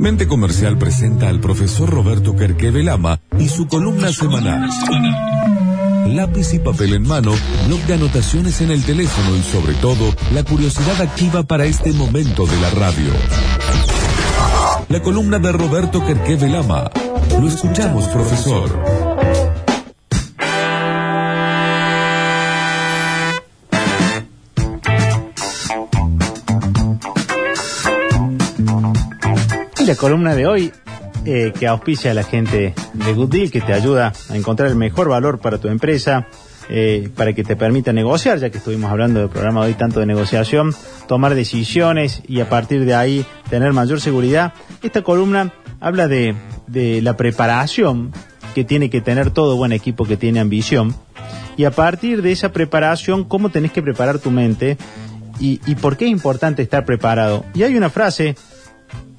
Mente Comercial presenta al profesor Roberto Kerkeve Lama y su columna semanal. Lápiz y papel en mano, blog de anotaciones en el teléfono y sobre todo, la curiosidad activa para este momento de la radio. La columna de Roberto Kerkeve Lama. Lo escuchamos, profesor. La columna de hoy eh, que auspicia a la gente de Good Deal, que te ayuda a encontrar el mejor valor para tu empresa, eh, para que te permita negociar, ya que estuvimos hablando del programa de hoy tanto de negociación, tomar decisiones y a partir de ahí tener mayor seguridad. Esta columna habla de, la preparación que tiene que tener todo buen equipo que tiene ambición y a partir de esa preparación, cómo tenés que preparar tu mente y por qué es importante estar preparado. Y hay una frase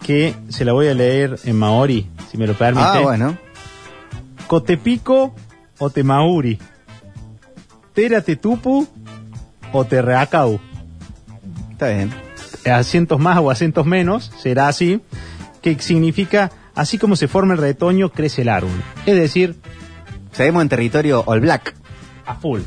que se la voy a leer en maori, si me lo permite. Ah, bueno. Cotepico o te mauri. Tera te tupu o te reacau. Está bien. Acentos más o acentos menos, será así, que significa así como se forma el retoño, crece el árbol. Es decir, Seguimos en territorio All Black. a full.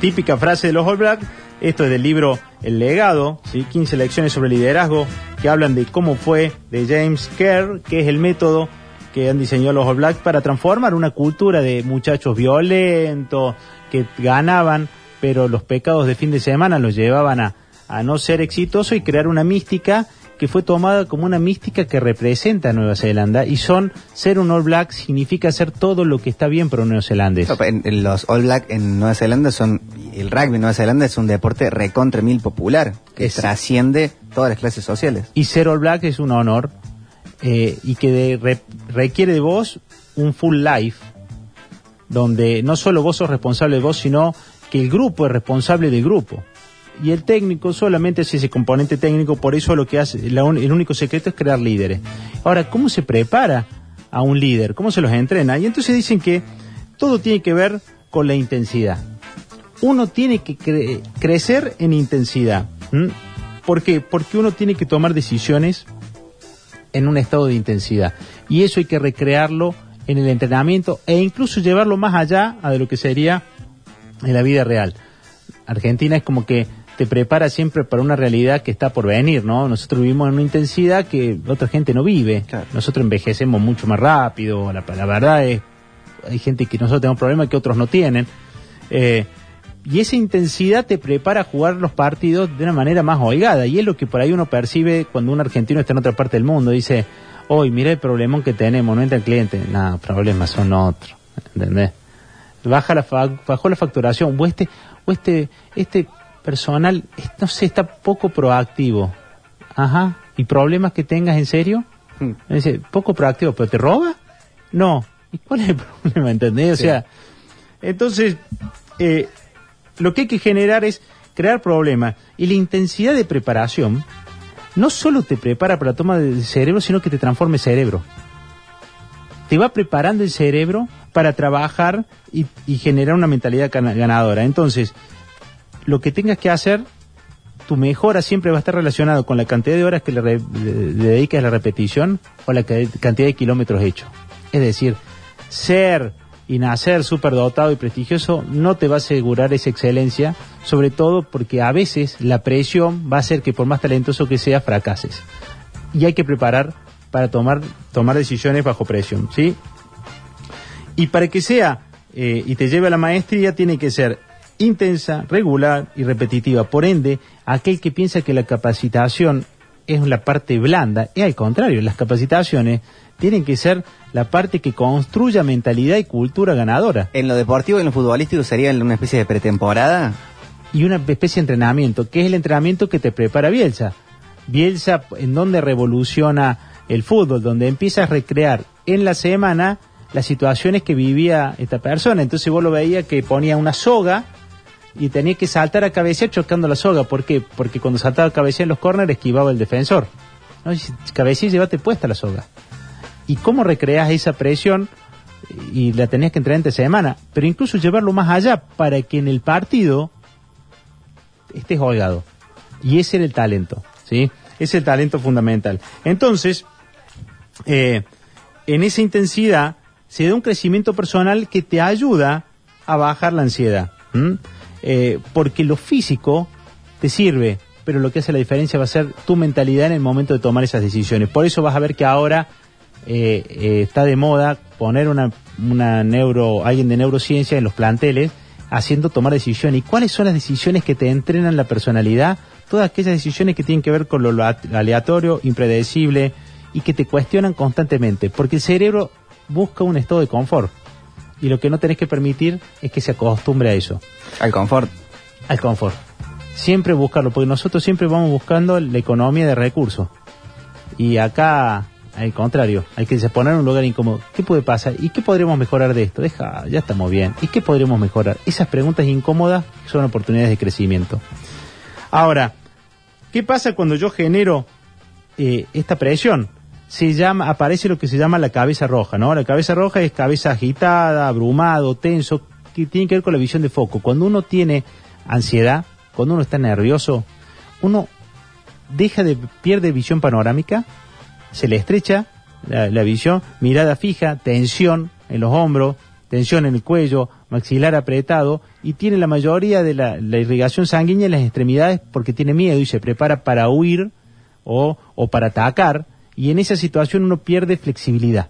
Típica frase de los All Black. Esto es del libro El legado, ¿sí? 15 lecciones sobre liderazgo que hablan de cómo fue de James Kerr, que es el método que han diseñado los All para transformar una cultura de muchachos violentos que ganaban, pero los pecados de fin de semana los llevaban a, a no ser exitosos y crear una mística que fue tomada como una mística que representa a Nueva Zelanda y son ser un All Black significa hacer todo lo que está bien para un neozelandés. Los All Black en Nueva Zelanda son. El rugby en Nueva Zelanda es un deporte recontra mil popular que Es- trasciende todas las clases sociales. Y ser All Black es un honor eh, y que de- re- requiere de vos un full life, donde no solo vos sos responsable de vos, sino que el grupo es responsable del grupo. Y el técnico solamente es ese componente técnico, por eso lo que hace, la un- el único secreto es crear líderes. Ahora, ¿cómo se prepara a un líder? ¿Cómo se los entrena? Y entonces dicen que todo tiene que ver con la intensidad uno tiene que cre- crecer en intensidad. ¿m? ¿Por qué? Porque uno tiene que tomar decisiones en un estado de intensidad. Y eso hay que recrearlo en el entrenamiento e incluso llevarlo más allá a de lo que sería en la vida real. Argentina es como que te prepara siempre para una realidad que está por venir, ¿no? Nosotros vivimos en una intensidad que otra gente no vive. Claro. Nosotros envejecemos mucho más rápido, la, la verdad es, hay gente que nosotros tenemos problemas que otros no tienen. Eh, y esa intensidad te prepara a jugar los partidos de una manera más holgada. Y es lo que por ahí uno percibe cuando un argentino está en otra parte del mundo. Dice, hoy mira el problemón que tenemos, no entra el cliente. No, problemas son otros. ¿Entendés? Baja la fa- bajó la facturación. O este, o este, este personal, no sé, está poco proactivo. Ajá. ¿Y problemas que tengas en serio? Hmm. Dice, poco proactivo, pero te roba? No. ¿Y cuál es el problema? ¿Entendés? O Sí. sea, entonces, eh, lo que hay que generar es crear problemas. Y la intensidad de preparación no solo te prepara para la toma del cerebro, sino que te transforma el cerebro. Te va preparando el cerebro para trabajar y, y generar una mentalidad gana- ganadora. Entonces, lo que tengas que hacer, tu mejora siempre va a estar relacionado con la cantidad de horas que le, re- dedicas a la repetición o la ca- cantidad de kilómetros hechos. Es decir, ser y nacer superdotado y prestigioso no te va a asegurar esa excelencia, sobre todo porque a veces la presión va a hacer que por más talentoso que seas, fracases. Y hay que preparar para tomar, tomar decisiones bajo presión, ¿sí? Y para que sea eh, y te lleve a la maestría, tiene que ser intensa, regular y repetitiva. Por ende, aquel que piensa que la capacitación es la parte blanda, es al contrario, las capacitaciones tienen que ser la parte que construya mentalidad y cultura ganadora. En lo deportivo y en lo futbolístico sería una especie de pretemporada. y una especie de entrenamiento, que es el entrenamiento que te prepara Bielsa. Bielsa, en donde revoluciona el fútbol, donde empieza a recrear en la semana las situaciones que vivía esta persona. Entonces vos lo veías que ponía una soga y tenía que saltar a cabecear chocando la soga. ¿Por qué? Porque cuando saltaba a cabecear en los corners esquivaba el defensor. ¿No? Y cabecear, llévate puesta la soga. ¿Y cómo recreas esa presión? Y la tenías que entrenar entre semana. Pero incluso llevarlo más allá para que en el partido estés holgado. Y ese era el talento, ¿sí? Es el talento fundamental. Entonces, eh, en esa intensidad se da un crecimiento personal que te ayuda a bajar la ansiedad. ¿m? Eh, porque lo físico te sirve, pero lo que hace la diferencia va a ser tu mentalidad en el momento de tomar esas decisiones. Por eso vas a ver que ahora eh, eh, está de moda poner una, una neuro, alguien de neurociencia en los planteles haciendo tomar decisiones. ¿Y cuáles son las decisiones que te entrenan la personalidad? Todas aquellas decisiones que tienen que ver con lo lo aleatorio, impredecible y que te cuestionan constantemente. Porque el cerebro busca un estado de confort. Y lo que no tenés que permitir es que se acostumbre a eso Al confort. al confort. Siempre buscarlo, porque nosotros siempre vamos buscando la economía de recursos. Y acá, al contrario, hay que poner un lugar incómodo. ¿Qué puede pasar? ¿Y qué podremos mejorar de esto? Deja, ya estamos bien. ¿Y qué podremos mejorar? Esas preguntas incómodas son oportunidades de crecimiento. Ahora, ¿qué pasa cuando yo genero eh, esta presión? Se llama, aparece lo que se llama la cabeza roja, ¿no? La cabeza roja es cabeza agitada, abrumado, tenso, que tiene que ver con la visión de foco. Cuando uno tiene ansiedad, cuando uno está nervioso, uno deja de, pierde visión panorámica, se le estrecha la, visión, mirada fija, tensión en los hombros, tensión en el cuello, maxilar apretado y tiene la mayoría de la, la irrigación sanguínea en las extremidades porque tiene miedo y se prepara para huir o, o para atacar y en esa situación uno pierde flexibilidad.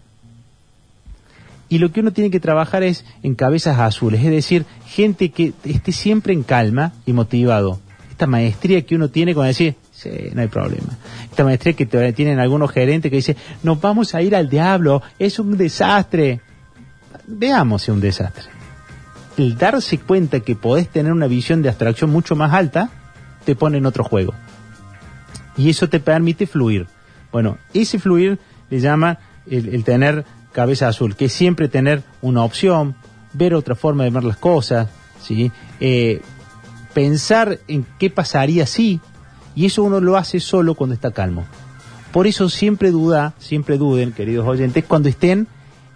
Y lo que uno tiene que trabajar es en cabezas azules, es decir, gente que esté siempre en calma y motivado. Esta maestría que uno tiene con decir, sí, no hay problema. Esta maestría que tienen algunos gerentes que dicen, nos vamos a ir al diablo, es un desastre. Veamos si es un desastre. El darse cuenta que podés tener una visión de abstracción mucho más alta, te pone en otro juego. Y eso te permite fluir. Bueno, ese fluir le llama el, el tener cabeza azul, que es siempre tener una opción, ver otra forma de ver las cosas, ¿sí? Eh, pensar en qué pasaría si, y eso uno lo hace solo cuando está calmo. Por eso siempre duda, siempre duden, queridos oyentes, cuando estén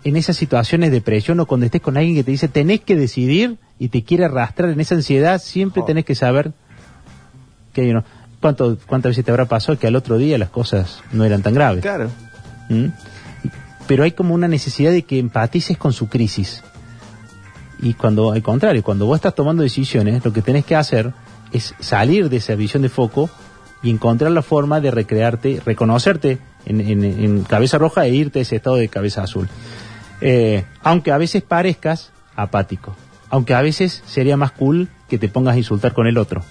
en esas situaciones de presión o cuando estés con alguien que te dice tenés que decidir y te quiere arrastrar en esa ansiedad, siempre Oh. tenés que saber que you know, ¿cuánto, cuántas veces te habrá pasado que al otro día las cosas no eran tan graves. Claro. ¿Mm? Pero hay como una necesidad de que empatices con su crisis. Y cuando, al contrario, cuando vos estás tomando decisiones, lo que tenés que hacer es salir de esa visión de foco y encontrar la forma de recrearte, reconocerte en, en- en cabeza roja e irte a ese estado de cabeza azul. Eh, aunque a veces parezcas apático. Aunque a veces sería más cool que te pongas a insultar con el otro.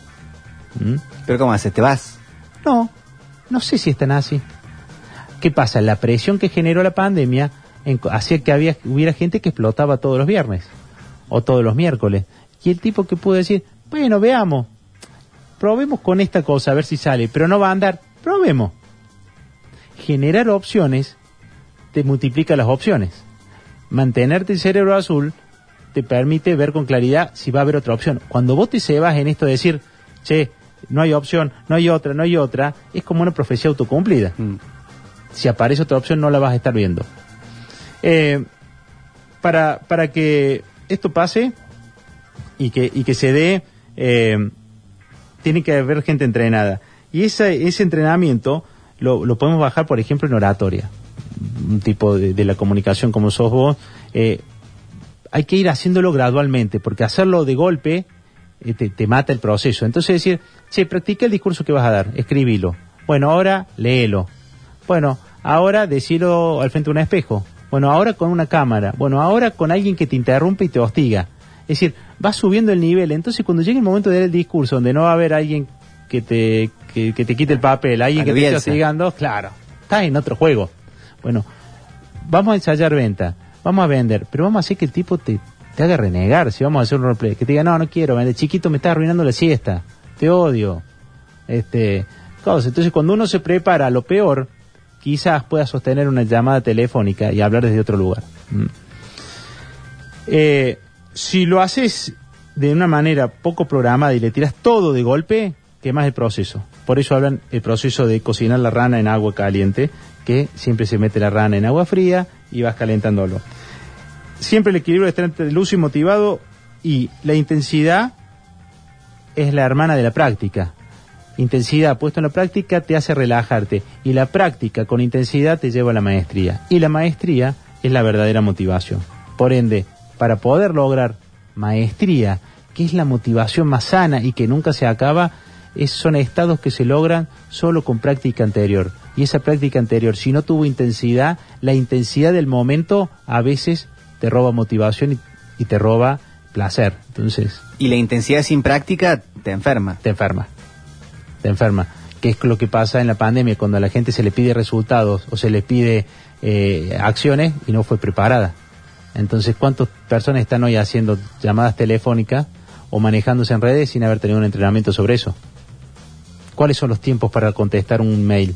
¿Mm? Pero ¿cómo haces? ¿Te vas? No, no sé si es tan así. ¿Qué pasa? La presión que generó la pandemia hacía que había, hubiera gente que explotaba todos los viernes o todos los miércoles. Y el tipo que pudo decir, bueno, veamos, probemos con esta cosa a ver si sale, pero no va a andar, probemos. Generar opciones te multiplica las opciones. Mantenerte el cerebro azul te permite ver con claridad si va a haber otra opción. Cuando vos te cebas en esto de decir, che, no hay opción, no hay otra, no hay otra, es como una profecía autocumplida. Mm. Si aparece otra opción no la vas a estar viendo. Eh, para, para que esto pase y que, y que se dé, eh, tiene que haber gente entrenada. Y ese, ese entrenamiento lo, lo podemos bajar, por ejemplo, en oratoria. Un tipo de, de la comunicación como sos vos. eh, hay que ir haciéndolo gradualmente, porque hacerlo de golpe te, te mata el proceso. Entonces decir, che, practica el discurso que vas a dar, escribilo. Bueno, ahora léelo. Bueno, ahora decilo al frente de un espejo. Bueno, ahora con una cámara. Bueno, ahora con alguien que te interrumpe y te hostiga. Es decir, vas subiendo el nivel. Entonces, cuando llegue el momento de dar el discurso, donde no va a haber alguien que te, que, que te quite el papel, alguien que te esté hostigando, claro, estás en otro juego. Bueno, vamos a ensayar venta, vamos a vender, pero vamos a hacer que el tipo te, te haga renegar si vamos a hacer un roleplay. Que te diga, no, no quiero vender, chiquito me está arruinando la siesta, te odio. Este, cosas. Entonces, cuando uno se prepara a lo peor, quizás pueda sostener una llamada telefónica y hablar desde otro lugar. Mm. Eh, si lo haces de una manera poco programada y le tiras todo de golpe, quemas el proceso. Por eso hablan el proceso de cocinar la rana en agua caliente, que siempre se mete la rana en agua fría y vas calentándolo. Siempre el equilibrio está entre el y motivado y la intensidad es la hermana de la práctica. Intensidad puesto en la práctica te hace relajarte y la práctica con intensidad te lleva a la maestría. Y la maestría es la verdadera motivación. Por ende, para poder lograr maestría, que es la motivación más sana y que nunca se acaba, son estados que se logran solo con práctica anterior. Y esa práctica anterior, si no tuvo intensidad, la intensidad del momento a veces te roba motivación y, y te roba placer. Entonces, Y la intensidad sin práctica te enferma. te enferma. Te enferma. Que es lo que pasa en la pandemia, cuando a la gente se le pide resultados o se le pide eh, acciones y no fue preparada. Entonces, ¿cuántas personas están hoy haciendo llamadas telefónicas o manejándose en redes sin haber tenido un entrenamiento sobre eso? ¿Cuáles son los tiempos para contestar un mail?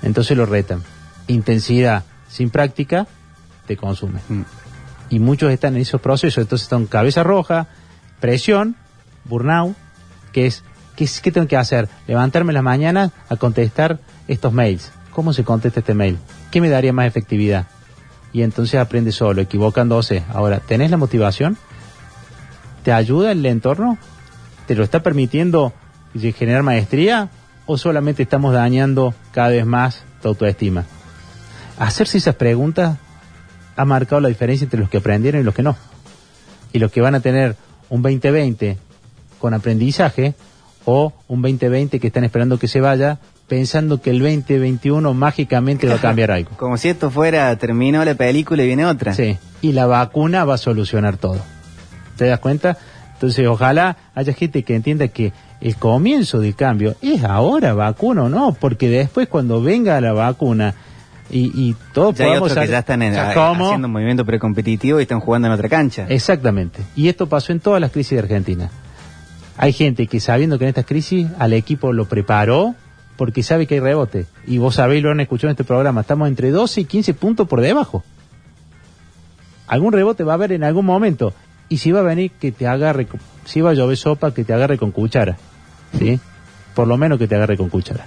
Entonces lo retan. Intensidad sin práctica te consume. Mm. Y muchos están en esos procesos. Entonces están cabeza roja, presión, burnout, que es, ¿qué, qué tengo que hacer? Levantarme en las mañanas a contestar estos mails. ¿Cómo se contesta este mail? ¿Qué me daría más efectividad? Y entonces aprende solo, equivocándose. Ahora, ¿tenés la motivación? ¿Te ayuda el entorno? ¿Te lo está permitiendo generar maestría? ¿O solamente estamos dañando cada vez más tu autoestima? Hacerse esas preguntas ha marcado la diferencia entre los que aprendieron y los que no. Y los que van a tener un 2020 con aprendizaje o un 2020 que están esperando que se vaya pensando que el 2021 mágicamente va a cambiar algo. Como si esto fuera, terminó la película y viene otra. Sí, y la vacuna va a solucionar todo. ¿Te das cuenta? Entonces, ojalá haya gente que entienda que el comienzo del cambio es ahora vacuna o no, porque después cuando venga la vacuna y, y todos Ya hay podamos otros que ya están en- haciendo un movimiento precompetitivo y están jugando en otra cancha. Exactamente. Y esto pasó en todas las crisis de Argentina. Hay gente que sabiendo que en estas crisis al equipo lo preparó porque sabe que hay rebote. Y vos sabéis, lo han escuchado en este programa, estamos entre 12 y 15 puntos por debajo. Algún rebote va a haber en algún momento. Y si va a venir, que te agarre, si va a llover sopa, que te agarre con cuchara. ¿Sí? Por lo menos que te agarre con cuchara.